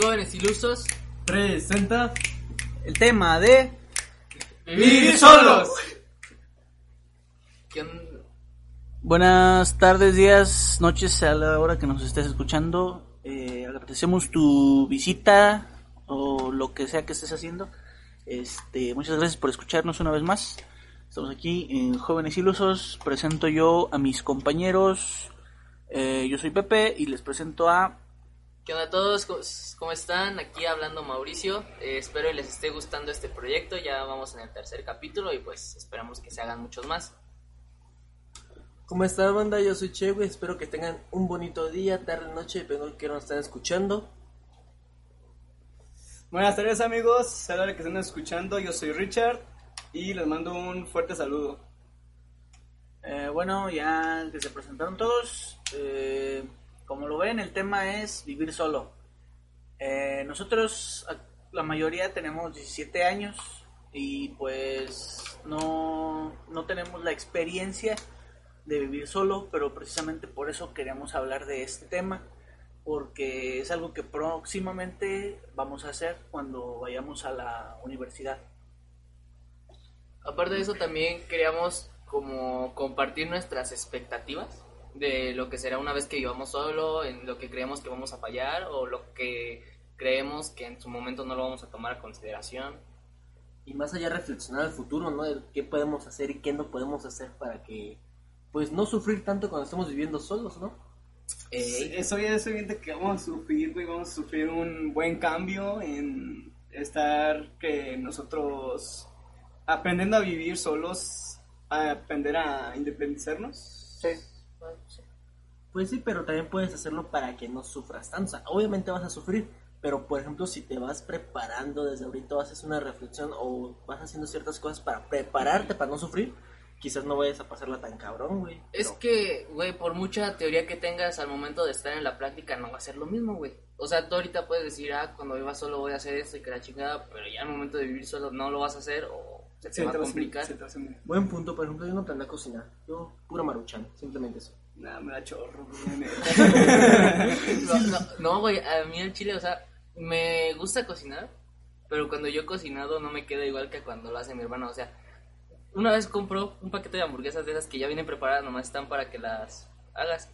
Jóvenes ilusos, presenta el tema de vivir solos. ¿Qué on- Buenas tardes, días, noches a la hora que nos estés escuchando. Eh, agradecemos tu visita o lo que sea que estés haciendo. Este, muchas gracias por escucharnos una vez más. Estamos aquí en Jóvenes Ilusos. Presento yo a mis compañeros. Eh, yo soy Pepe y les presento a ¿Qué onda a todos? ¿Cómo- ¿Cómo están? Aquí hablando Mauricio. Eh, espero les esté gustando este proyecto. Ya vamos en el tercer capítulo y pues esperamos que se hagan muchos más. ¿Cómo está banda? Yo soy Che, güey. Espero que tengan un bonito día, tarde, noche, dependiendo de que nos estén escuchando. Buenas tardes amigos, hora que están escuchando, yo soy Richard y les mando un fuerte saludo. Eh, bueno, ya que se presentaron todos, eh, como lo ven, el tema es vivir solo. Eh, nosotros, la mayoría tenemos 17 años y pues no, no tenemos la experiencia de vivir solo, pero precisamente por eso queremos hablar de este tema, porque es algo que próximamente vamos a hacer cuando vayamos a la universidad. Aparte de eso también queríamos como compartir nuestras expectativas de lo que será una vez que vivamos solo, en lo que creemos que vamos a fallar o lo que creemos que en su momento no lo vamos a tomar a consideración. Y más allá reflexionar al futuro, ¿no? De qué podemos hacer y qué no podemos hacer para que, pues, no sufrir tanto cuando estamos viviendo solos, ¿no? Eh, Eso ya es evidente que vamos a sufrir, güey, vamos a sufrir un buen cambio en estar que nosotros aprendiendo a vivir solos, a aprender a independizarnos. Pues sí, pero también puedes hacerlo para que no sufras tanto. O sea, obviamente vas a sufrir, pero por ejemplo, si te vas preparando desde ahorita, o haces una reflexión o vas haciendo ciertas cosas para prepararte para no sufrir, quizás no vayas a pasarla tan cabrón, güey. Es Pero- que, güey, por mucha teoría que tengas al momento de estar en la práctica, no va a ser lo mismo, güey. O sea, tú ahorita puedes decir, ah, cuando viva solo voy a hacer esto y que la chingada, pero ya al momento de vivir solo no lo vas a hacer o se te va a te va a complicar. se te Buen punto, por ejemplo, yo no aprendí a cocinar. Yo, pura maruchan, simplemente eso. Nah, me da chorro. güey. No, no, no, güey, a mí el chile, o sea, me gusta cocinar, pero cuando yo he cocinado no me queda igual que cuando lo hace mi hermano. O sea, una vez compró un paquete de hamburguesas de esas que ya vienen preparadas, nomás están para que las hagas.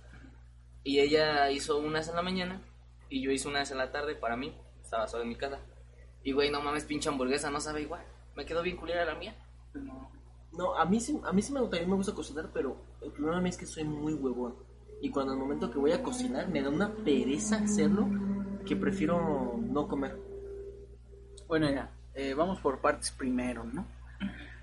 Y ella hizo unas en la mañana y yo hice unas en la tarde para mí. Estaba solo en mi casa. Y güey, no mames, pinche hamburguesa, no sabe igual. Me quedó bien culera la mía. No. No, a mí sí, a mí sí me, también me gusta cocinar, pero el problema es que soy muy huevón. Y cuando al momento que voy a cocinar me da una pereza hacerlo que prefiero no comer. Bueno, ya, eh, vamos por partes primero, ¿no?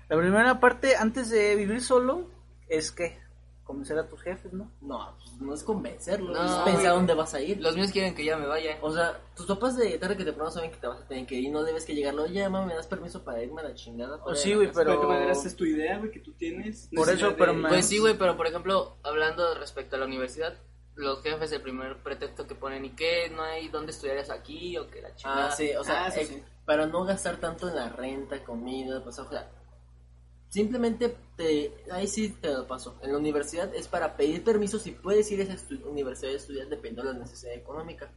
La primera parte, antes de vivir solo, es que convencer a tus jefes, ¿no? No, pues no es convencerlo, No, es güey. pensar dónde vas a ir. Los míos quieren que ya me vaya. O sea, tus papás de tarde que temprano saben que te vas a tener que ir y no debes que llegarlo. Oye, mamá, ¿me das permiso para irme a la chingada? O fuera sí, güey, casa?" Pero de Pero- todas maneras es tu idea, güey, que tú tienes. Por eso, necesidad pero de- Pues sí, güey, pero por ejemplo, hablando respecto a la universidad, los jefes el primer pretexto que ponen, ¿y qué? ¿No hay dónde estudiarías aquí? O que la chingada. Ah, sí, o sea, Ah, eso eh, sí. para no gastar tanto en la renta, comida, pues, o sea, simplemente te, ahí sí te lo paso. En la universidad es para pedir permiso si puedes ir a esa estu- universidad a estudiar dependiendo de la necesidad económica.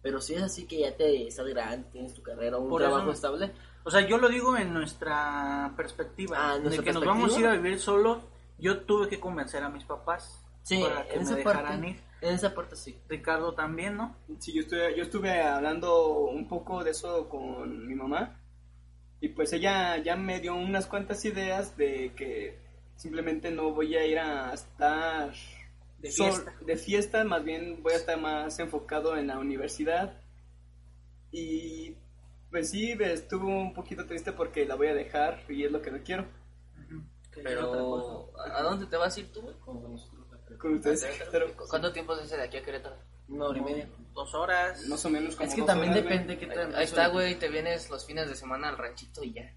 Pero si es así que ya te estás grande, tienes tu carrera o un Por eso- trabajo estable, O sea, yo lo digo en nuestra perspectiva. Ah, de ¿en nuestra que nos vamos a ir a vivir solo, yo tuve que convencer a mis papás sí, para que en me esa dejaran parte, ir. en esa parte sí. Ricardo también, ¿no? Sí, yo estuve, yo estuve hablando un poco de eso con mi mamá y pues ella ya me dio unas cuantas ideas de que simplemente no voy a ir a estar De sol- fiesta. de fiesta, más bien voy a estar más enfocado en la universidad y pues sí, estuvo un poquito triste porque la voy a dejar y es lo que no quiero. Pero, ¿a dónde te vas a ir tú, creo. Con ustedes. ¿Cuánto tiempo es ese de aquí a Querétaro? Una hora y media. Dos horas. más o menos como Es que dos también horas, depende qué tan... Ahí está, güey, te vienes los fines de semana al ranchito y ya.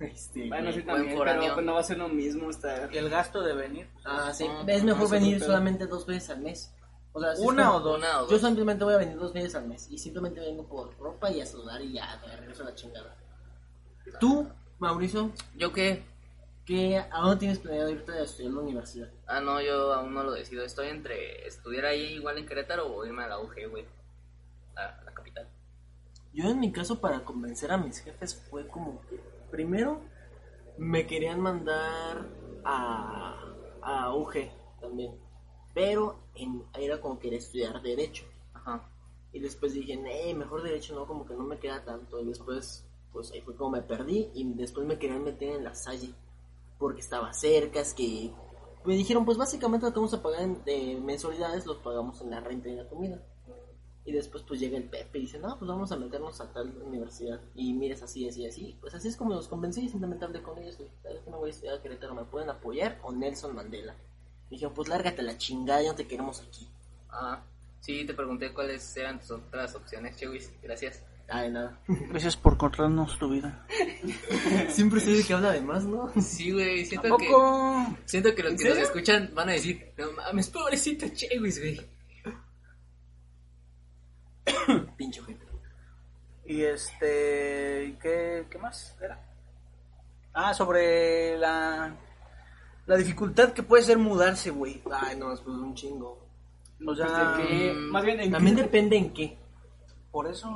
Este, Bueno, sí también, pero pues, no va a ser lo mismo estar... Y el gasto de venir. Ah, sí. Ah, es mejor no, sí, venir solamente dos veces al mes. O sea, si Una como- o dos. Una o Yo dos. simplemente voy a venir dos veces al mes y simplemente vengo por ropa y a saludar y ya, me regreso a la chingada. Tú, Mauricio, ¿Yo qué? ¿Qué, ¿a dónde tienes planeado irte a estudiar en la universidad? Ah, no, yo aún no lo decido. Estoy entre estudiar ahí igual en Querétaro o irme a la UG, güey. A la capital. Yo en mi caso para convencer a mis jefes fue como que primero me querían mandar a, a UG también, pero en, era como quería estudiar derecho. Ajá. Y después dije, eh, mejor derecho no, como que no me queda tanto. Y después, pues ahí fue como me perdí. Y después me querían meter en la Salle. Porque estaba cerca, es que... Me dijeron, pues básicamente lo que vamos a pagar en, de mensualidades, los pagamos en la renta y la comida. Y después pues llega el Pepe y dice, no, pues vamos a meternos a tal universidad. Y mires así, así, así. Pues así es como los convencí y simplemente hablé con ellos. ¿Sabes que me voy a estudiar a Querétaro? ¿Me pueden apoyar? O Nelson Mandela. Y dijeron, pues lárgate la chingada, ya no te queremos aquí. Ah, sí, te pregunté cuáles eran tus otras opciones, Chewis. Gracias. Ay, nada. Gracias por contarnos tu vida. Siempre soy el que habla de más, ¿no? Sí, güey, siento que... Tampoco. Siento que los ¿En que nos escuchan van a decir, no mames, pobrecito Chewis, güey. Pincho gente. Y este. ¿Qué, qué más era? Ah, sobre la. La dificultad que puede ser mudarse, güey. Ay, no, es pues un chingo. O sea, ¿De qué? mm, Más bien, ¿en También qué- depende en qué. Por eso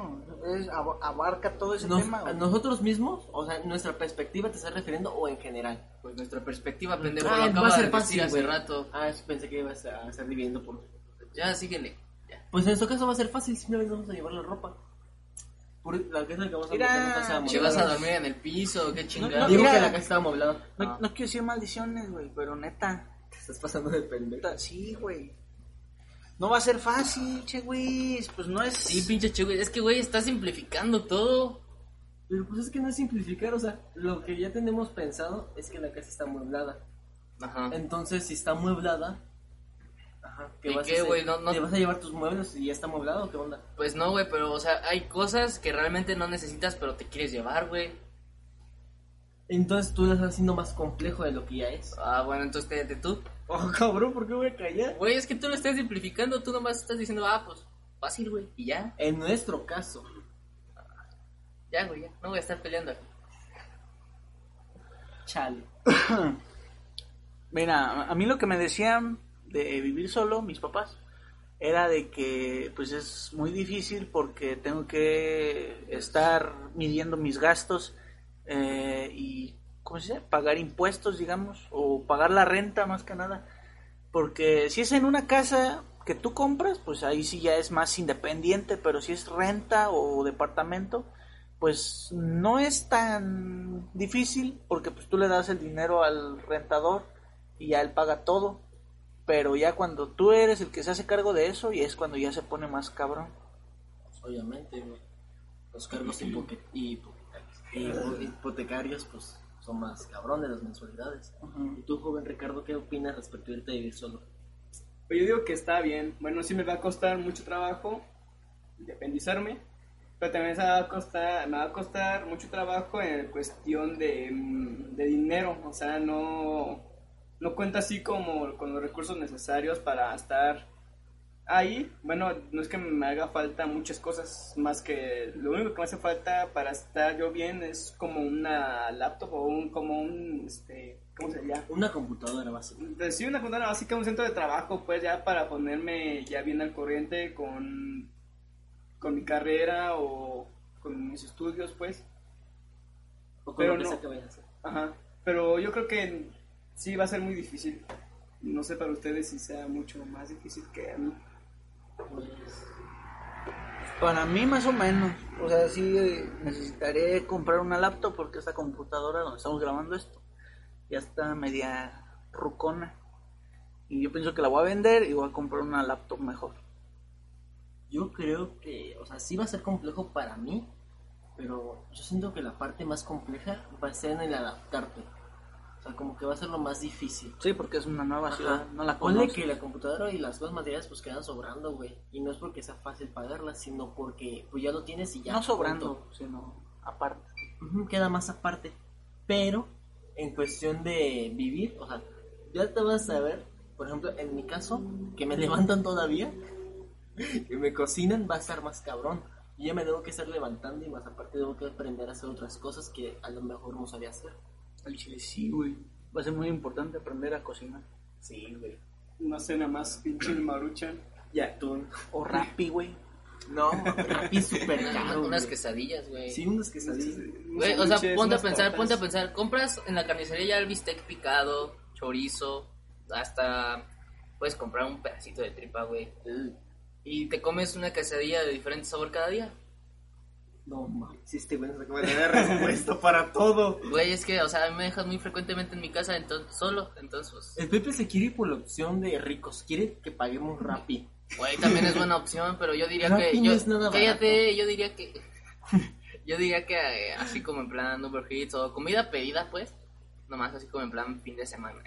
es, ab- abarca todo ese Nos- tema. a güey. nosotros mismos, o sea, nuestra perspectiva te estás refiriendo o en general. Pues nuestra perspectiva, pendejo, Ah, lo va acaba a ser de fácil, decir hace rato. Ah, pensé que ibas a estar dividiendo por. Ya, síguele. Ya. Pues en nuestro caso va a ser fácil, simplemente vamos a llevar la ropa. Por la casa que vamos a Mira, Che, vas a dormir en el piso, qué chingada. no, Digo Mira. que la casa estaba amoblada. No, Ah. no quiero decir maldiciones, güey, pero neta. Te estás pasando de pendejo. Sí, güey. No va a ser fácil, che, güey. Pues no es. Sí, pinche Chewis, es que, güey, está simplificando todo. Pero pues es que no es simplificar, o sea, lo que ya tenemos pensado es que la casa está amueblada. Ajá. Entonces, si está amueblada, ajá, ¿Y vas a qué, güey? No- no- ¿Te vas a llevar tus muebles y ya está amueblado o qué onda? Pues no, güey, pero, o sea, hay cosas que realmente no necesitas, pero te quieres llevar, güey. Entonces tú lo estás haciendo más complejo de lo que ya es. Ah, bueno, entonces cállate tú. Oh, cabrón, ¿por qué voy a callar? Güey, es que tú lo estás simplificando, tú nomás estás diciendo, ah, pues, fácil, güey, y ya. En nuestro caso, Ya, güey, ya. No voy a estar peleando aquí. chale. Mira, a mí lo que me decían de vivir solo, mis papás, era de que pues es muy difícil porque tengo que estar midiendo mis gastos eh, y, ¿cómo se dice? Pagar impuestos, digamos, o pagar la renta más que nada. Porque si es en una casa que tú compras, pues ahí sí ya es más independiente, pero si es renta o departamento, pues no es tan difícil porque pues tú le das el dinero al rentador y ya él paga todo. Pero ya cuando tú eres el que se hace cargo de eso, y es cuando ya se pone más cabrón. Obviamente. Los cargos hipoque- hipo- hipo- hipotecarios, pues son más cabrones las mensualidades. ¿Y tú, joven Ricardo, qué opinas respecto a irte a vivir solo? Pues yo digo que está bien. Bueno, sí me va a costar mucho trabajo independizarme, pero también se va a costar, me va a costar mucho trabajo en cuestión de, mm, de dinero. O sea, no, no cuenta así como con los recursos necesarios para estar ahí. Bueno, no es que me haga falta muchas cosas, más que lo único que me hace falta para estar yo bien es como una laptop o un, como un, este, ¿cómo se llama? Una computadora básica. Pues sí, una computadora básica, un centro de trabajo, pues ya para ponerme ya bien al corriente con, con mi carrera o con mis estudios, pues. O con Pero no. que vayas a hacer. Ajá. Pero yo creo que sí va a ser muy difícil. No sé para ustedes si sea mucho más difícil que a mí. Para mí más o menos. O sea, sí necesitaré comprar una laptop porque esta computadora donde estamos grabando esto ya está media rucona. Y yo pienso que la voy a vender y voy a comprar una laptop mejor. yo creo que, o sea, sí va a ser complejo para mí, pero yo siento que la parte más compleja va a ser en el adaptarte. O sea, como que va a ser lo más difícil. Sí, porque es una nueva ciudad, Ajá. no la Ponle conoces. que la computadora y las cosas materiales pues quedan sobrando, güey. Y no es porque sea fácil pagarlas, sino porque pues ya lo tienes y ya. no sobrando, sino aparte. Queda más aparte. Pero en cuestión de vivir, o sea, ya te vas a ver, por ejemplo, en mi caso, que me levantan todavía, que me cocinan, va a estar más cabrón. Y ya me tengo que estar levantando y más aparte tengo que aprender a hacer otras cosas que a lo mejor no sabía hacer. El chile sí, güey. Va a ser muy importante aprender a cocinar. Sí, güey. Una cena más pinche maruchan. Y atún. O rapi, güey. No, Rappi es súper caro. Unas güey. quesadillas, güey. Sí, unas quesadillas. Güey, o sea, ponte a pensar, ponte a pensar, compras en la carnicería ya el bistec picado, chorizo, hasta puedes comprar un pedacito de tripa, güey. Y te comes una quesadilla de diferente sabor cada día. No mames, este güey acaba de dar respuesta para todo. Güey, es que, o sea, me dejas muy frecuentemente en mi casa entonces, solo, entonces, pues, El Pepe se quiere ir por la opción de ricos, quiere que paguemos Rappi. güey, también es buena opción, pero yo diría Rappi que, no yo, es nada cállate, yo diría que, yo diría que eh, así como en plan Uber Eats o comida pedida, pues, nomás así como en plan fin de semana.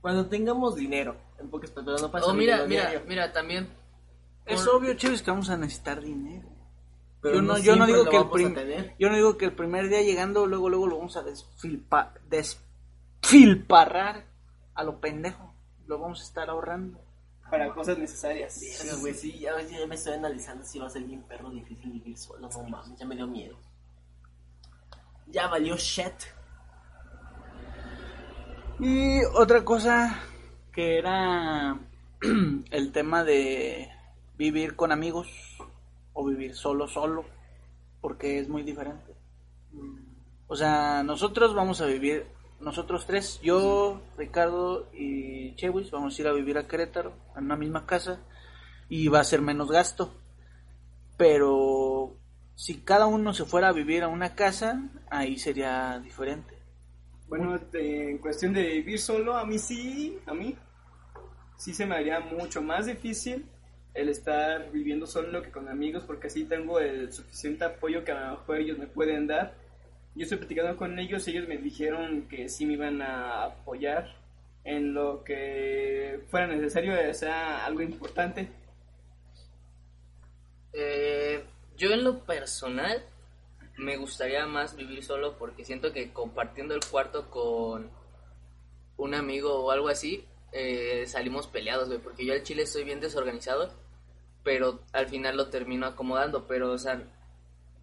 Cuando tengamos dinero, en pocas palabras, no pasa O mira, dinero mira, diario. mira, también Es Por- obvio, chéves, que vamos a necesitar dinero. Pero yo, no, no yo no digo que el vamos a prim- tener. yo no digo que el primer día llegando luego luego lo vamos a desfilpa, desfilparrar a lo pendejo. Lo vamos a estar ahorrando. Para cosas necesarias. Güey, sí, ya, ya me estoy analizando si va a ser bien perro difícil vivir solo. No mames, ya me dio miedo. Ya valió shit. Y otra cosa que era el tema de vivir con amigos o vivir solo solo, porque es muy diferente. O sea, nosotros vamos a vivir, nosotros tres, yo, Ricardo y Chewis, vamos a ir a vivir a Querétaro, en una misma casa, y va a ser menos gasto. Pero si cada uno se fuera a vivir a una casa, ahí sería diferente. Bueno, te- en cuestión de vivir solo, a mí sí, a mí sí se me haría mucho más difícil el estar viviendo solo que con amigos, porque así tengo el suficiente apoyo que a lo mejor ellos me pueden dar. Yo estoy platicando con ellos, ellos me dijeron que sí me iban a apoyar en lo que fuera necesario, sea algo importante. Eh, yo en lo personal me gustaría más vivir solo porque siento que compartiendo el cuarto con un amigo o algo así eh, salimos peleados, güey, porque yo al chile estoy bien desorganizado, pero al final lo termino acomodando, pero o sea,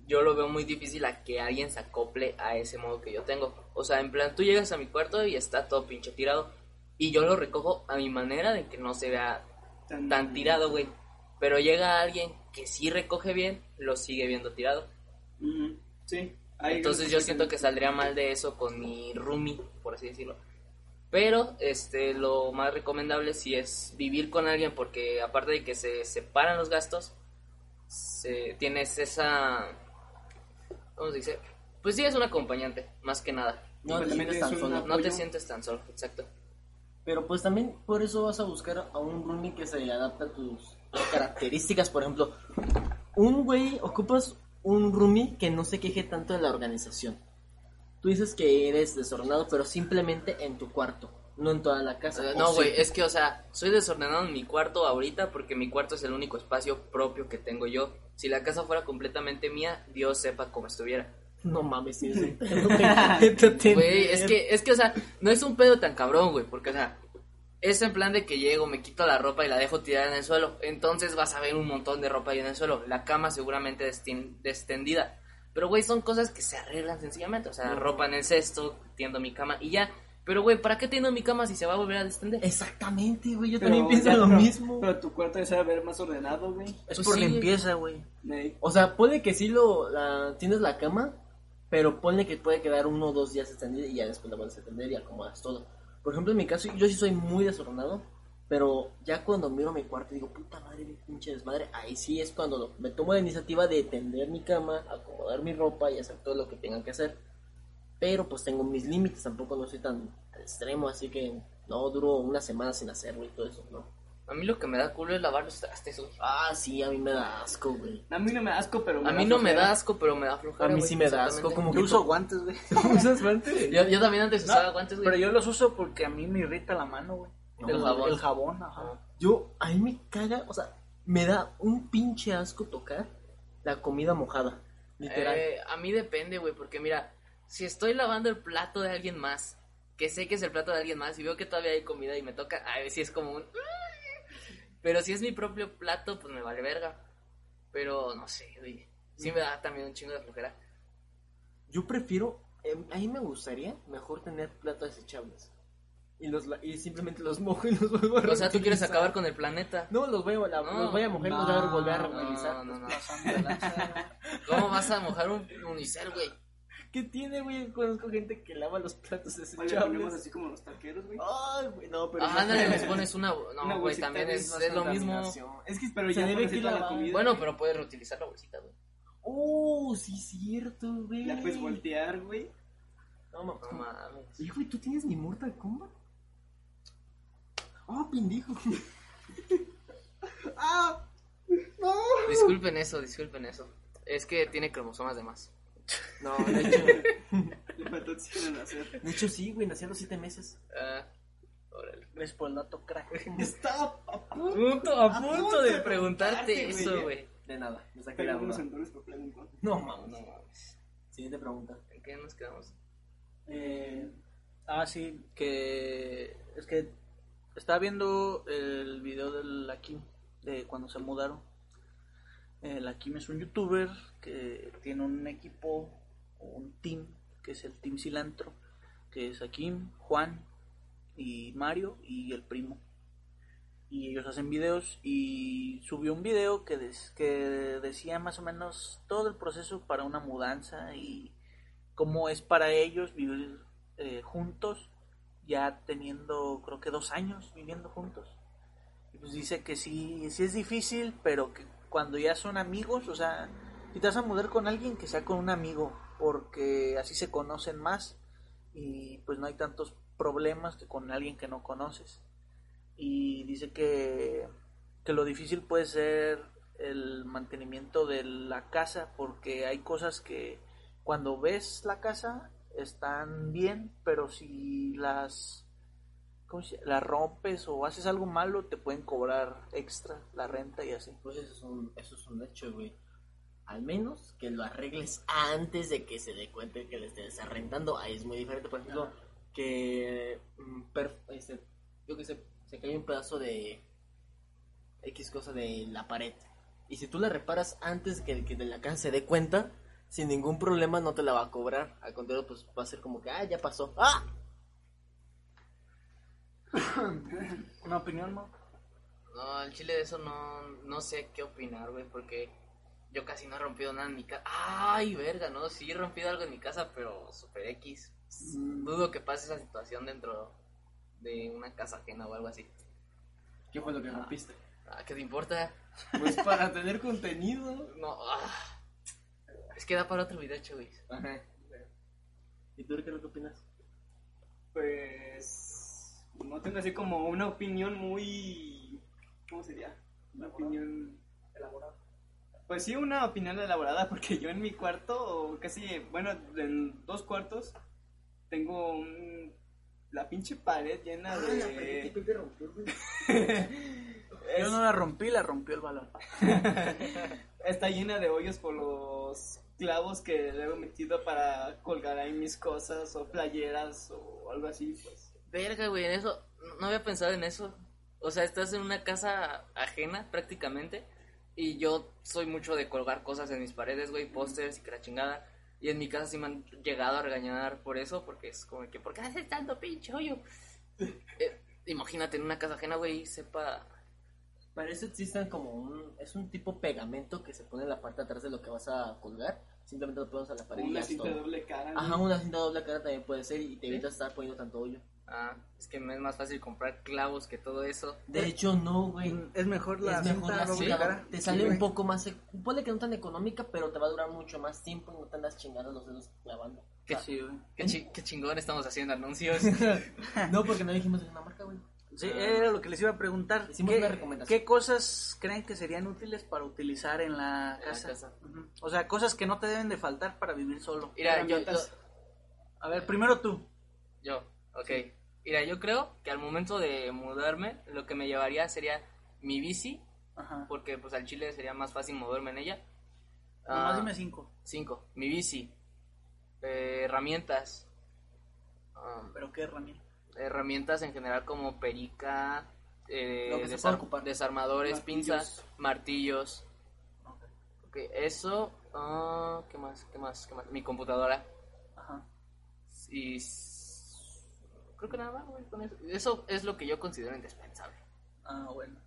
yo lo veo muy difícil a que alguien se acople a ese modo que yo tengo. O sea, en plan, tú llegas a mi cuarto y está todo pinche tirado y yo lo recojo a mi manera de que no se vea Tan- tan tirado, güey. Pero llega alguien que sí recoge bien, lo sigue viendo tirado. Sí. Entonces yo siento que saldría mal de eso con mi roomie, por así decirlo. Pero este lo más recomendable sí es vivir con alguien porque aparte de que se separan los gastos, se, tienes esa ¿cómo se dice? Pues sí es un acompañante, más que nada. No te sientes es tan solo. No te sientes tan solo, exacto. Pero pues también por eso vas a buscar a un roomie que se adapte a tus características. Por ejemplo, un güey, ocupas un roomie que no se queje tanto de la organización. Tú dices que eres desordenado, pero simplemente en tu cuarto, no en toda la casa. Eh, ¿o no, sí? güey, es que, o sea, soy desordenado en mi cuarto ahorita porque mi cuarto es el único espacio propio que tengo yo. Si la casa fuera completamente mía, Dios sepa cómo estuviera. No mames, pedo de- Güey, es que, es que, o sea, no es un pedo tan cabrón, güey, porque, o sea, es en plan de que llego, me quito la ropa y la dejo tirada en el suelo. Entonces vas a ver un montón de ropa ahí en el suelo. La cama seguramente extendida. Pero, güey, son cosas que se arreglan sencillamente. O sea, ropa en el cesto, tiendo mi cama y ya. Pero, güey, ¿para qué tiendo mi cama si se va a volver a extender? Exactamente, güey, yo Pero también pienso ya, lo pero- mismo. Pero tu cuarto debe ver más ordenado, güey. Es Pues por sí. limpieza, güey. Ey. O sea, puede que sí lo la, tienes la cama, pero ponle que puede quedar uno o dos días extendida y ya después la vuelves a extender y acomodas todo. Por ejemplo, en mi caso, yo sí soy muy desordenado, pero ya cuando miro mi cuarto y digo, puta madre, qué pinche desmadre, ahí sí es cuando me tomo la iniciativa de tender mi cama, acomodar mi ropa y hacer todo lo que tengan que hacer. Pero pues tengo mis límites, tampoco no soy tan al extremo, así que no duro una semana sin hacerlo y todo eso, ¿no? A mí lo que me da culo es lavar los trastes, güey. Ah, sí, a mí me da asco, güey. A mí no me da asco, pero A da mí no me flojera. da asco, pero me da flojera. A mí güey, sí me da asco, exactamente. como Yo que uso guantes, güey. ¿Usas guantes? Yo, yo también antes No, usaba guantes, güey. Pero yo los uso porque a mí me irrita la mano, güey. No, el, jabón. el jabón, ajá. Yo, a mí me caga, o sea, me da un pinche asco tocar la comida mojada. Literal. Eh, a mí depende, güey, porque mira, si estoy lavando el plato de alguien más, que sé que es el plato de alguien más, y veo que todavía hay comida y me toca, a ver si es como un... Pero si es mi propio plato, pues me vale verga. Pero no sé, güey. Sí me da también un chingo de flojera. Yo prefiero, eh, a mí me gustaría mejor tener platos desechables. Y, los, y simplemente los mojo y los vuelvo a O sea, tú quieres reutilizar. acabar con el planeta. No, los voy a, la- No, los voy a mojar y los voy a volver a reutilizar. No, no, no. ¿Cómo vas a mojar un unicel, güey? ¿Qué tiene, güey? Conozco gente que lava los platos Oye, desechables. ponemos así como los taqueros, güey. Ay, güey, no, pero... Ah, ándale, les pones una... No, Una güey, bolsita, también es, es lo mismo. Es que Pero se ya debe que la comida. Bueno, pero puedes reutilizar la bolsita, güey. Uh, sí, cierto, güey. La puedes voltear, güey. No, mames. No mames. Hijo, ¿y tú tienes mi Mortal Kombat? Oh, pendejo. ah, no. Disculpen eso, disculpen eso. Es que tiene cromosomas de más. No, de hecho, Le faltó oxígeno nacer. de hecho sí, güey, nací a los siete meses. Ah, órale. Ves por el dato crack. Estaba a punto. Punto, a punto de preguntarte preguntarte, eso, güey. De nada, me saqué la duda. No, mames. No mames. Siguiente pregunta. ¿En qué nos quedamos? Eh, ah, sí, que es que estaba viendo el video de la Kim, de cuando se mudaron. Eh, la Kim es un youtuber que tiene un equipo un team, que es el Team Cilantro, que es a Kim, Juan y Mario y el primo. Y ellos hacen videos y subió un video que, des- que decía más o menos todo el proceso para una mudanza y cómo es para ellos vivir eh, juntos, ya teniendo creo que dos años viviendo juntos. Y pues dice que sí, sí es difícil, pero que cuando ya son amigos, o sea, si te vas a mudar con alguien, que sea con un amigo, porque así se conocen más y pues no hay tantos problemas que con alguien que no conoces. Y dice que, que lo difícil puede ser el mantenimiento de la casa, porque hay cosas que cuando ves la casa están bien, pero si las las rompes o haces algo malo te pueden cobrar extra la renta y así. Pues eso es un, eso es un hecho, güey. Al menos que lo arregles antes de que se dé cuenta que le estés arrendando. Ahí es muy diferente, por ejemplo, que mm, este, yo que sé, se cae un pedazo de X cosa de la pared. Y si tú la reparas antes que, que de la casa se dé cuenta, sin ningún problema no te la va a cobrar. Al contrario, pues va a ser como que, ah, ya pasó. ¡Ah! ¿Una opinión, Mau? No, al chile de eso no, no sé qué opinar, güey, porque yo casi no he rompido nada en mi casa. Ay, verga, no, sí he rompido algo en mi casa, pero super X. Dudo que pase esa situación dentro de una casa ajena o algo así. ¿Qué fue lo que rompiste? Ah, ¿qué te importa? Pues para tener contenido. No, ah. Es que da para otro video. Ajá. ¿Y tú, Ricardo, qué opinas? Pues no tengo así como una opinión muy ¿cómo sería? Una opinión elaborada. Pues sí, una opinión elaborada porque yo en mi cuarto casi, bueno, en dos cuartos tengo un la pinche pared llena de te rompió, güey. Yo no la rompí, la rompió el balón. está llena de hoyos por los clavos que le he metido para colgar ahí mis cosas o playeras o algo así, pues. Verga, güey, en eso. no- había pensado en eso. O sea, estás en una casa ajena prácticamente. Y yo soy mucho de colgar cosas en mis paredes, güey, pósters y que la chingada. Y en mi casa sí me han llegado a regañar por eso, porque es como que, ¿por qué haces tanto pinche hoyo? Eh, imagínate en una casa ajena, güey, sepa. Para eso existen como un... Es un tipo pegamento que se pone en la parte de atrás de lo que vas a colgar. Simplemente lo pones a la pared Una cinta todo. doble cara. ¿no? Ajá, una cinta doble cara también puede ser y te ¿Sí? evitas estar poniendo tanto hoyo. Ah, es que me es más fácil comprar clavos que todo eso. De hecho, no, güey. Es mejor la es mejor cinta la cinta. cara. Te Sí, sale un poco más... e- Ponle que no tan económica, pero te va a durar mucho más tiempo y no te andas chingando los dedos clavando. Qué, Sí, güey. qué, chi- qué chingón estamos haciendo anuncios. No, porque no dijimos de una marca, güey. Sí, Ah. era lo que les iba a preguntar. ¿Qué, una recomendación. ¿Qué cosas creen que serían útiles para utilizar en la En la casa? O sea, cosas que no te deben de faltar para vivir solo. Mira, yo, yo, Herramientas. A ver, primero tú. yo, ok. Mira, yo creo que al momento de mudarme, lo que me llevaría sería mi bici, Ajá. porque pues al chile sería más fácil moverme en ella. Nomás Ah, dime cinco. Cinco, mi bici, eh, herramientas, ah, ¿Pero qué herramienta? Herramientas en general como perica, eh, desar- desarmadores, Martillos. pinzas, martillos. Ok. Ok, eso, ah, ¿qué más? ¿Qué más? ¿Qué más? Mi computadora. Ajá. Y creo que nada más, güey, con eso. Eso es lo que yo considero indispensable. Ah, bueno.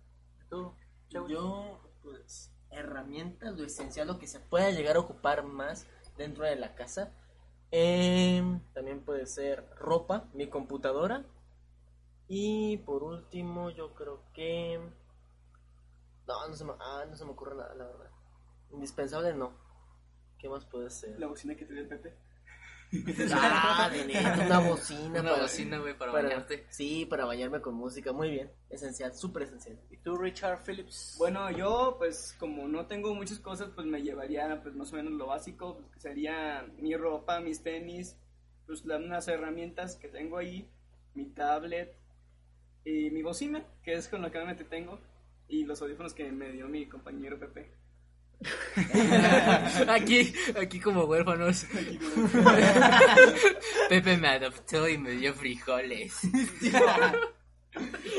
¿Tú? Yo, pues, herramientas, lo esencial, lo que se pueda llegar a ocupar más dentro de la casa. Em, también puede ser ropa, mi computadora. Y por último, yo creo que. No, no se me, ah, no se me ocurre nada, la verdad. Indispensable no. ¿Qué más puede ser? La bocina que dio el Pepe. Ah, de neta, una bocina. Una para- bocina, güey, para, para- bañarte. Sí, para bañarme con música. Muy bien. Esencial, súper esencial. ¿Y tú, Richard Phillips? Bueno, yo, pues, como no tengo muchas cosas, pues me llevaría, pues, más o menos lo básico, pues, que sería mi ropa, mis tenis, pues, las unas herramientas que tengo ahí, mi tablet, y mi bocina, que es con lo que realmente tengo, y los audífonos que me dio mi compañero Pepe. aquí, aquí como huérfanos. Pepe me adoptó y me dio frijoles.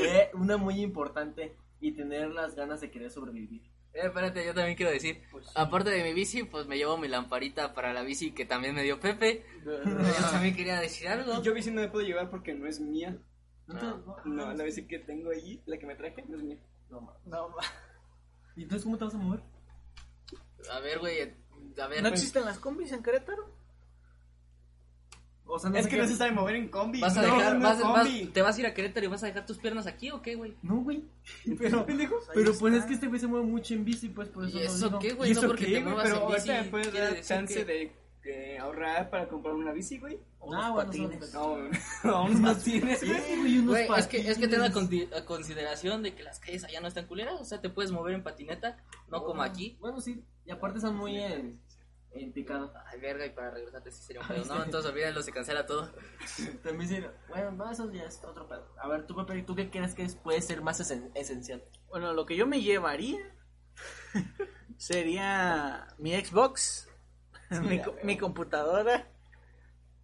Eh, una muy importante y tener las ganas de querer sobrevivir. Eh, espérate, yo también quiero decir, aparte de mi bici, pues me llevo mi lamparita para la bici que también me dio Pepe. Yo también quería decir algo. Yo bici no me puedo llevar porque no es mía. No. No, la bici que tengo allí, la que me traje, no es mía. No, ma. No, ma- ¿Y entonces cómo te vas a mover? A ver, güey, a ver. ¿No pues, existen las combis en Querétaro? O sea, es sé que qué- no se sabe mover en combi. ¿Vas a No, dejar, no, vas- vas- combi. te vas a ir a Querétaro y vas a dejar tus piernas aquí o qué, güey? No, güey. Pero, pendejo? Ahí pero pues está. es que este güey se mueve mucho en bici, pues por eso ¿Y lo eso digo. qué, ¿Y güey? No eso porque qué, te güey? muevas Pero en bici. ahorita me puedes quiere dar decir chance que- de, ahorrar para comprar una bici, güey. O Ah, unos bueno, patines. son- No, no, unos patines, Sí, güey. güey, unos Güey, es que, es que ten a, patines. conti- a consideración de que las calles allá no están culeras, o sea, te puedes mover en patineta, no como aquí. Bueno, sí. Y aparte están muy en, en picado. Ay, verga, y para regresarte sí sería un pedo. No, entonces olvídenlo, se cancela todo. También sí. Bueno, no, eso ya es otro pedo. A ver, tú, Pepe, ¿tú qué crees que puede ser más esen- esencial? Bueno, lo que yo me llevaría sería mi Xbox, mi, co- mi computadora,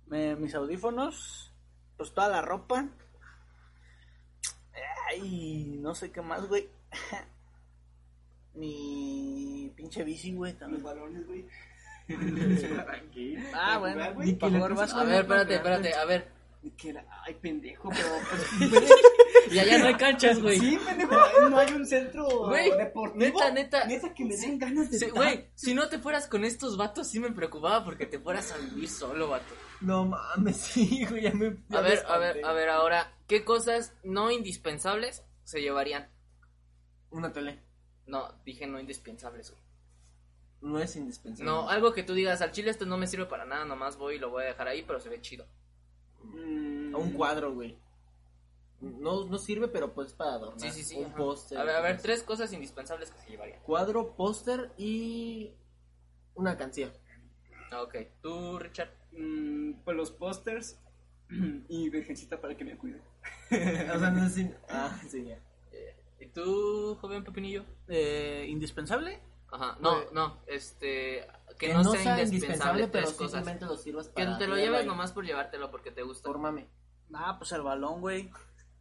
me- mis audífonos, pues toda la ropa. Ay, no sé qué más, güey. Mi pinche bici, güey, Los también. balones, güey. Ah, bueno, jugar, güey, jugar le- básquet. A ver, espérate, espérate, a ver. Ay, pendejo, pero pues, Y allá no hay canchas, güey. Sí, pendejo, no hay un centro Güey, deportivo. neta, neta. Neta que me den ganas de Sí, estar. Güey, si no te fueras con estos vatos, sí me preocupaba porque te fueras a vivir solo, vato. No mames, sí, güey, ya me. ya A me ver, a ver, a ver, ahora, ¿qué cosas no indispensables se llevarían? Una tele. No, dije no indispensables, güey. No es indispensable. No, algo que tú digas, al chile esto no me sirve para nada, nomás voy y lo voy a dejar ahí, pero se ve chido. Mm, A un cuadro, güey. No, no sirve, pero pues para adornar. Sí, sí, sí. Un póster. A ver, a ver, tres cosas indispensables que se llevarían. Cuadro, póster y. Una canción. Ah, Ok, tú, Richard. mm, pues los pósters y virgencita para que me cuide. O sea, no es. in- Ah, sí, ya. ¿Y tú, joven Pepinillo? Eh, ¿Indispensable? Ajá, no, Pues, no, este, que, Que, no, no sea, sea indispensable, indispensable, pero cosas. simplemente lo sirvas Que para. te lo lleves ahí. nomás por llevártelo porque te gusta. Fórmame. Ah, pues el balón, güey.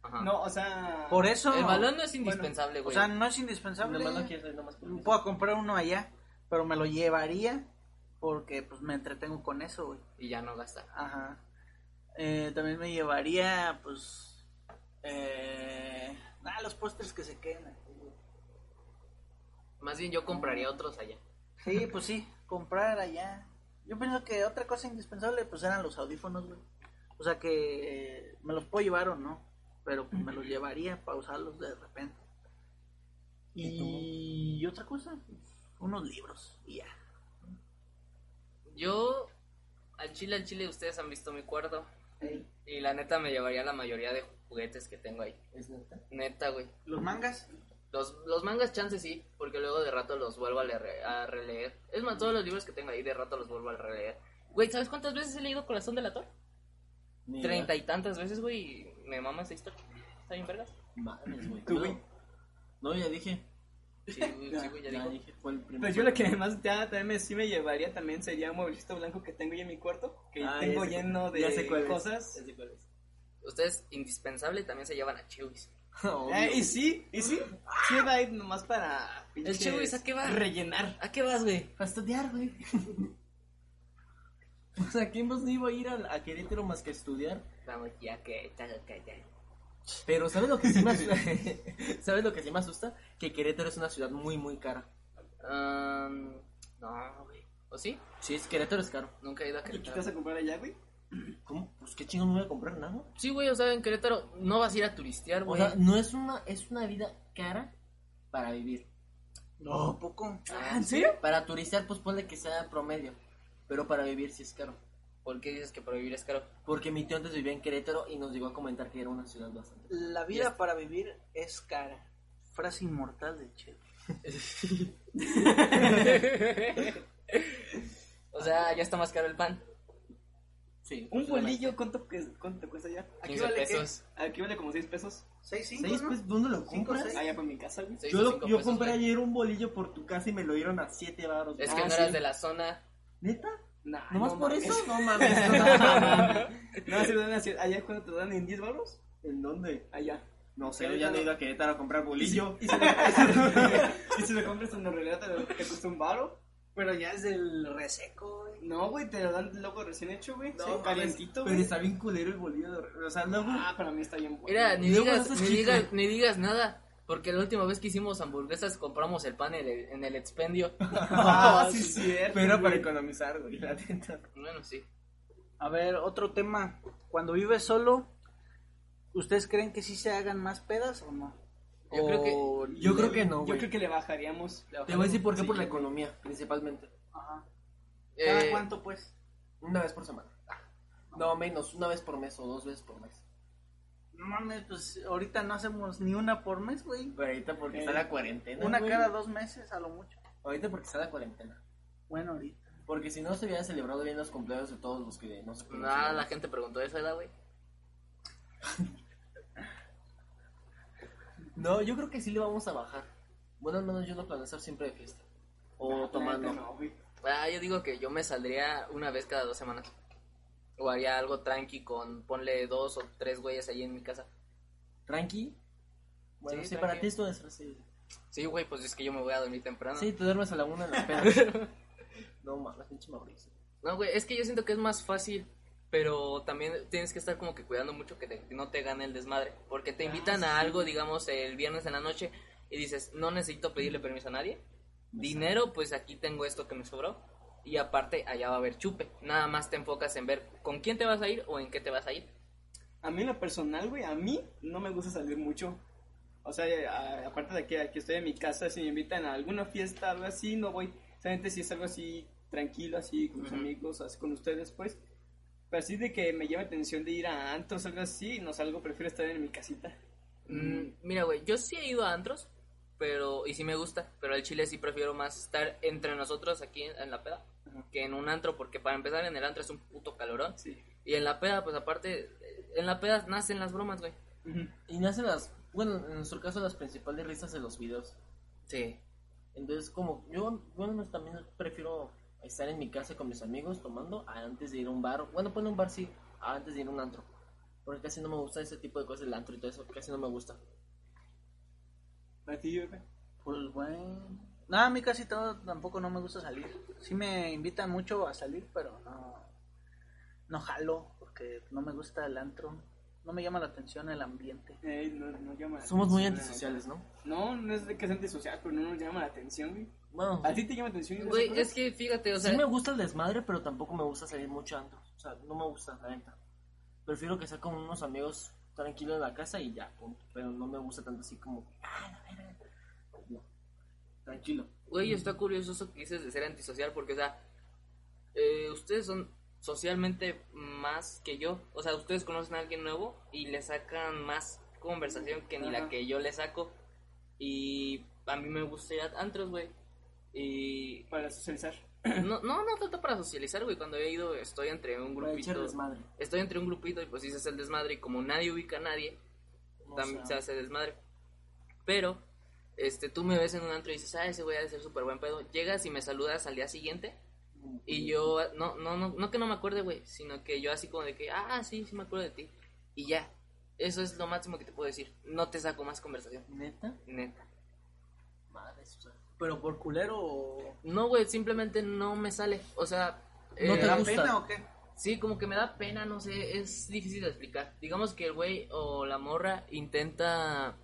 Ajá. No, o sea. Por eso. El balón no es indispensable, O güey. sea, no es indispensable. Nomás ahí, nomás Puedo comprar uno allá, pero me lo llevaría porque pues me entretengo con eso, güey. Y ya no gasta. Ajá. Eh, también me llevaría, pues, eh, ah, los pósters que se quedan. Más bien yo compraría otros allá. Sí, pues sí, comprar allá. Yo pienso que otra cosa indispensable, pues eran los audífonos, güey. O sea que eh, me los puedo llevar o no, pero pues me los llevaría para usarlos de repente. Y, otra cosa, unos libros y ya. Yo, al chile, al chile, ustedes han visto mi cuarto. Y la neta me llevaría la mayoría de juguetes que tengo ahí. ¿es neta? Neta, güey. Los mangas. Los, los mangas chance sí, porque luego de rato los vuelvo a, leer- a releer. Es más, todos los libros que tengo ahí de rato los vuelvo a releer. Güey, ¿sabes cuántas veces he leído Corazón del Ator? Ni idea. Treinta y tantas veces, güey, me mama esa historia. ¿Está bien, vergas? Madres, güey. ¿Tú, güey? No, ya dije. Sí, güey, sí, güey, ya Ya dije, fue el primer. Pues yo lo que además ya también me, sí me llevaría también sería un mueblecito blanco que tengo ahí en mi cuarto, que Ah, tengo ya lleno de ya sé cuál es, cosas. ya sé cuál es. Ustedes, indispensable, también se llevan a Chewis. Obvio. Eh, y sí, y sí, sí va a ir nomás para pinches Chewis, ¿a qué va? rellenar. ¿A qué vas, güey? Para estudiar, güey. o sea, ¿quién más no iba a ir a, a Querétaro más que a estudiar? Vamos, ya que. Pero ¿sabes lo que sí me asusta? ¿Sabes lo que sí me asusta? Que Querétaro es una ciudad muy, muy cara. Um, no, güey. ¿O sí? Sí, es, Querétaro es caro. Nunca he ido a ¿Y qué te Querétaro. vas a comprar allá, güey? ¿Cómo? Pues qué chingos no voy a comprar nada. Sí, güey, o sea, en Querétaro no vas a ir a turistear, O güey. sea, no es una, es una vida cara para vivir. No, poco. Ah, ¿En serio? Para turistear, pues ponle que sea promedio. Pero para vivir sí es caro. ¿Por qué dices que para vivir es caro? Porque mi tío antes vivía en Querétaro y nos llegó a comentar que era una ciudad bastante. La vida para vivir es cara. Frase inmortal de Che. o sea, ya está más caro el pan. Sí. Un bolillo, ¿cuánto, cuánto te cuesta allá? 15 vale qué? pesos. Aquí vale como 6 pesos. ¿Seis, cinco, ¿Seis no? pesos? ¿Dónde lo Cinco, compras? seis. Allá por mi casa, güey. Yo, lo- yo pesos, compré güey. ayer un bolillo por tu casa y me lo dieron a 7 baros. Es Ah, que no sí. eras de la zona. ¿Neta? Nah, ¿Nomás no por mames. eso? No mames. no. No, sí, dan así- allá cuando te dan en 10 baros, ¿En dónde? allá. No sé, yo ya no he ido a Querétaro a comprar bolillo. Y si, y si lo compras en realidad te, te cuesta un baro. Pero ya es del reseco, güey. No, güey, te lo dan loco recién hecho, güey. No, Sí, calientito, Pero está bien culero el bolillo. de- O sea, luego... Ah, para mí está bien bueno. Mira, ni digas, ni digas nada. Porque la última vez que hicimos hamburguesas compramos el pan en el, en el expendio. Ah, sí, cierto. Pero para economizar, güey, la neta. bueno, sí. A ver, otro tema. Cuando vives solo, ¿ustedes creen que sí se hagan más pedas o no? Yo creo que- creo no, Yo creo que le bajaríamos. Te voy a decir por qué, Sí, por la güey. economía, principalmente. Ajá. ¿Cada Eh, cuánto, pues? Una vez por semana. No, menos, una vez por mes o dos veces por mes. No mames, pues ahorita no hacemos ni una por mes, güey. Pero ahorita porque Eh, está la cuarentena. Una güey. cada dos meses, a lo mucho. Ahorita porque está la cuarentena. Bueno, ahorita. Porque si no se hubiera celebrado bien los cumpleaños de todos los que no se Nada, la gente preguntó esa edad, güey. No, yo creo que sí le vamos a bajar. Bueno, al menos yo no planeo estar siempre de fiesta. O tomando. No. Ah, yo digo que yo me saldría una vez cada dos semanas. O haría algo tranqui con, ponle dos o tres güeyes ahí en mi casa. ¿Tranqui? Bueno, Sí, sí, para ti esto es así. Sí, güey, pues es que yo me voy a dormir temprano. Sí, te duermes a la una en las pedas. no mames, pinche Mauricio. No, güey, es que yo siento que es más fácil, pero también tienes que estar como que cuidando mucho que, te- que no te gane el desmadre. Porque te invitan a algo, digamos, el viernes en la noche y dices, no necesito pedirle permiso a nadie. Dinero, pues aquí tengo esto que me sobró. Y aparte, allá va a haber chupe. Nada más te enfocas en ver con quién te vas a ir o en qué te vas a ir. A mí en lo personal, güey, a mí no me gusta salir mucho. O sea, a- aparte de que aquí estoy en mi casa, si me invitan a alguna fiesta, algo así, no voy. Solamente si es algo así tranquilo, así con mis amigos, así con ustedes, pues. Pero así de que me llama atención de ir a antros, algo así, no salgo, prefiero estar en mi casita. Mm, mira, güey, yo sí he ido a antros, pero y sí me gusta, pero al chile sí prefiero más estar entre nosotros aquí en, en la peda Ajá. que en un antro, porque para empezar en el antro es un puto calorón. Sí. Y en la peda, pues aparte, en la peda nacen las bromas, güey. Y nacen las, bueno, en nuestro caso las principales risas de los videos. Sí. Entonces, como yo, bueno, también prefiero estar en mi casa con mis amigos tomando antes de ir a un bar. Bueno, pues en un bar sí, antes de ir a un antro. Porque casi no me gusta ese tipo de cosas, el antro y todo eso, casi no me gusta. ¿A ti? Pues bueno. No, a mí casi todo tampoco no me gusta salir. Sí me invitan mucho a salir, pero no. No jalo, porque no me gusta el antro. No me llama la atención el ambiente. Eh, no, no llama la Somos muy antisociales, ¿no? No, no es de que sea antisocial, pero no nos llama la atención, güey. Bueno, ¿A ti te llama la atención? Güey, cosas? es que fíjate, o sea, sí me gusta el desmadre, pero tampoco me gusta salir mucho antro. O sea, no me gusta, la neta. Prefiero que sea con unos amigos tranquilos en la casa y ya, punto. Pero no me gusta tanto así como, ah, la verga. No. Tranquilo. güey, está curioso eso que dices de ser antisocial, porque, o sea, eh, ustedes son socialmente más que yo. O sea, ustedes conocen a alguien nuevo y le sacan más conversación que ni la que yo le saco. Y a mí me gusta ir a antros, güey. Y Para socializar. No, no, no tanto para socializar, güey. Cuando he ido estoy entre un grupito. desmadre. Estoy entre un grupito y pues dices el desmadre y como nadie ubica a nadie, O también sea, se hace desmadre. Pero, este, tú me ves en un antro y dices, ah, ese güey ha de ser súper buen pedo. Llegas y me saludas al día siguiente y yo, no, no, no, no que no me acuerde, güey, sino que yo así como de que, ah, sí, sí me acuerdo de ti. Y ya, eso es lo máximo que te puedo decir. No te saco más conversación, ¿Neta? neta. ¿Pero por culero o...? No, güey, simplemente no me sale. O sea, No eh, te da gusta. pena o qué? Sí, como que me da pena, no sé, es difícil de explicar. Digamos que el güey o la morra intenta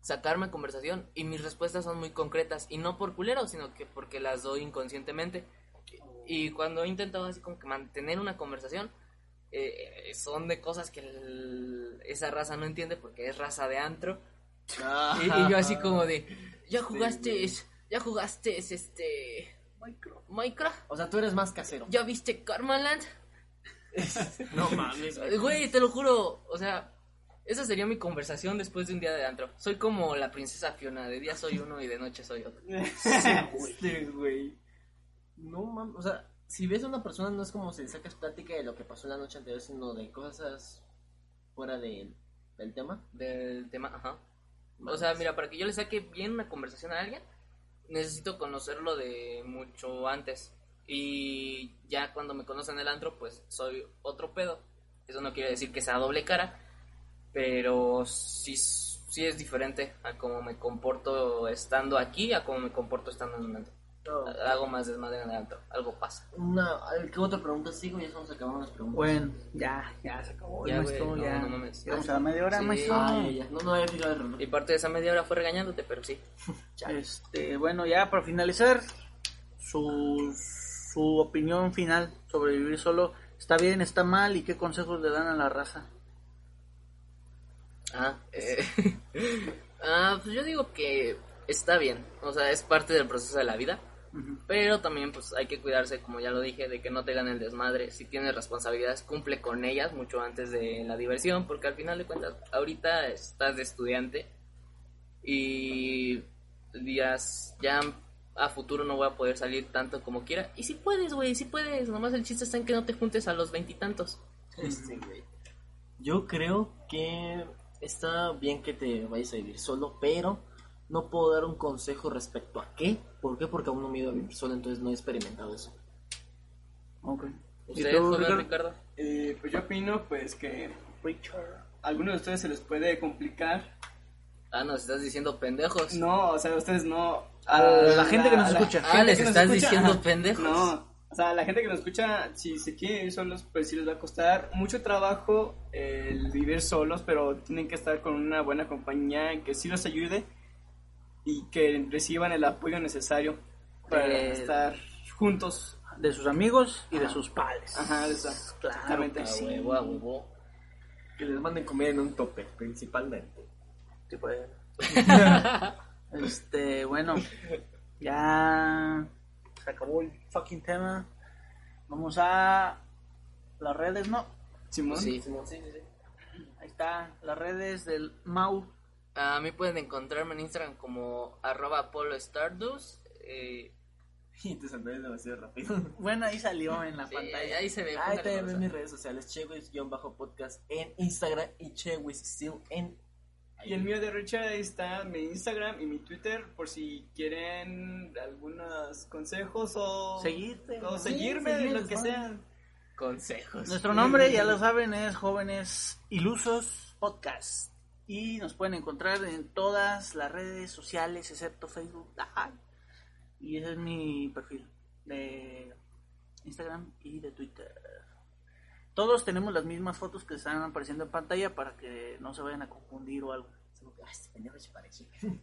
sacarme conversación y mis respuestas son muy concretas y no por culero, sino que porque las doy inconscientemente. Y cuando he intentado así como que mantener una conversación, eh, son de cosas que el- esa raza no entiende porque es raza de antro. Y, y yo así como de, ya jugaste, ya jugaste este Minecraft, O sea, tú eres más casero. ya viste Karmaland. No mames. güey. Te lo juro, o sea, esa sería mi conversación después de un día de antro. Soy como la princesa Fiona, de día soy uno y de noche soy otro. Este, güey. No mames. O sea, si ves a una persona, no es como si le sacas plática de lo que pasó la noche anterior, sino de cosas fuera de- del tema. Del tema, ajá. O sea, mira, para que yo le saque bien una conversación a alguien, necesito conocerlo de mucho antes. Y ya cuando me conocen en el antro, pues soy otro pedo. Eso no quiere decir que sea doble cara, pero sí, sí es diferente a cómo me comporto estando aquí, a cómo me comporto estando en un antro. Hago más desmadre en el antro, algo pasa. Una, ¿Qué otra pregunta sigo? Ya estamos acabando las preguntas. Bueno, ya, ya se acabó. Ya, güey, maestro, no, ya. no mames. A la media hora, Sí. maestro. Ah, ya, ya. No, no había fijado el reloj. Y parte de esa media hora fue regañándote, pero sí. Este, bueno, ya para finalizar, su, su opinión final sobre vivir solo. ¿Está bien, está mal y qué consejos le dan a la raza? Ah, eh, ah, pues yo digo que está bien, o sea, es parte del proceso de la vida, Pero también pues hay que cuidarse, como ya lo dije, de que no te gane el desmadre, si tienes responsabilidades, cumple con ellas mucho antes de la diversión, porque al final de cuentas, ahorita estás de estudiante y días ya a futuro no voy a poder salir tanto como quiera, y si puedes, güey, si puedes, nomás el chiste está en que no te juntes a los veintitantos. Este, güey. Yo creo que está bien que te vayas a vivir solo, pero no puedo dar un consejo respecto a qué. ¿Por qué? Porque aún no me he ido a vivir solo, entonces no he experimentado eso. Ok. ¿Y ¿Usted, tú, Ricardo? Ricardo? Eh, pues yo opino pues que Richard. a algunos de ustedes se les puede complicar. Ah, nos estás diciendo pendejos. No, o sea, ustedes no. A la gente que nos escucha. Ah, les estás escucha, diciendo ajá. pendejos. No, o sea, la gente que nos escucha, si se quieren ir solos, pues sí les va a costar mucho trabajo el vivir solos, pero tienen que estar con una buena compañía que sí los ayude y que reciban el apoyo necesario para Eh, estar juntos. De sus amigos y de sus padres. Ajá, Claro exactamente. que A sí. huevo, a huevo. Que les manden comida en un tope, principalmente. Sí, pues. este, bueno, ya se acabó el fucking tema. Vamos a las redes, ¿no? Simón. Sí. Sí, sí, sí. Ahí está, las redes del Mau. A mí pueden encontrarme en Instagram como arroba Apollo Stardust. eh, Y te sonríes demasiado rápido. Bueno, ahí salió en la sí, pantalla. ahí se ve. Ahí también ven mis redes sociales, chewis-podcast en Instagram y chewis en... Y el mío de Richard ahí está mi Instagram y mi Twitter por si quieren algunos consejos o Seguirte. o Sí, seguirme, seguirles, lo que sea. Consejos. Nuestro nombre, ya lo saben, es Jóvenes Ilusos Podcast. Y nos pueden encontrar en todas las redes sociales, excepto Facebook. Y ese es mi perfil de Instagram y de Twitter. Todos tenemos las mismas fotos que están apareciendo en pantalla para que no se vayan a confundir o algo.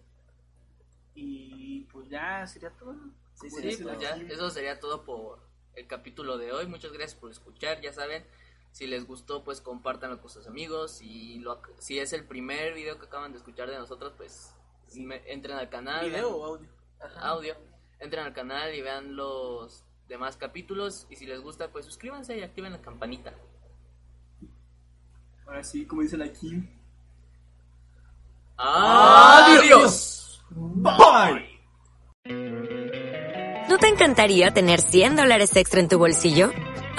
Y pues ya sería todo. Sí, Sí, sí, pues ya, eso sería todo por el capítulo de hoy. Muchas gracias por escuchar, ya saben. Si les gustó, pues compártanlo con sus amigos. Y lo, si es el primer video que acaban de escuchar de nosotros, pues me- entren al canal. ¿Video vean- o audio? audio. Entren al canal y vean los demás capítulos. Y si les gusta, pues suscríbanse y activen la campanita. Ahora sí, como dice la Kim. ¡Adiós! Bye. ¿No te encantaría tener 100 dólares extra en tu bolsillo?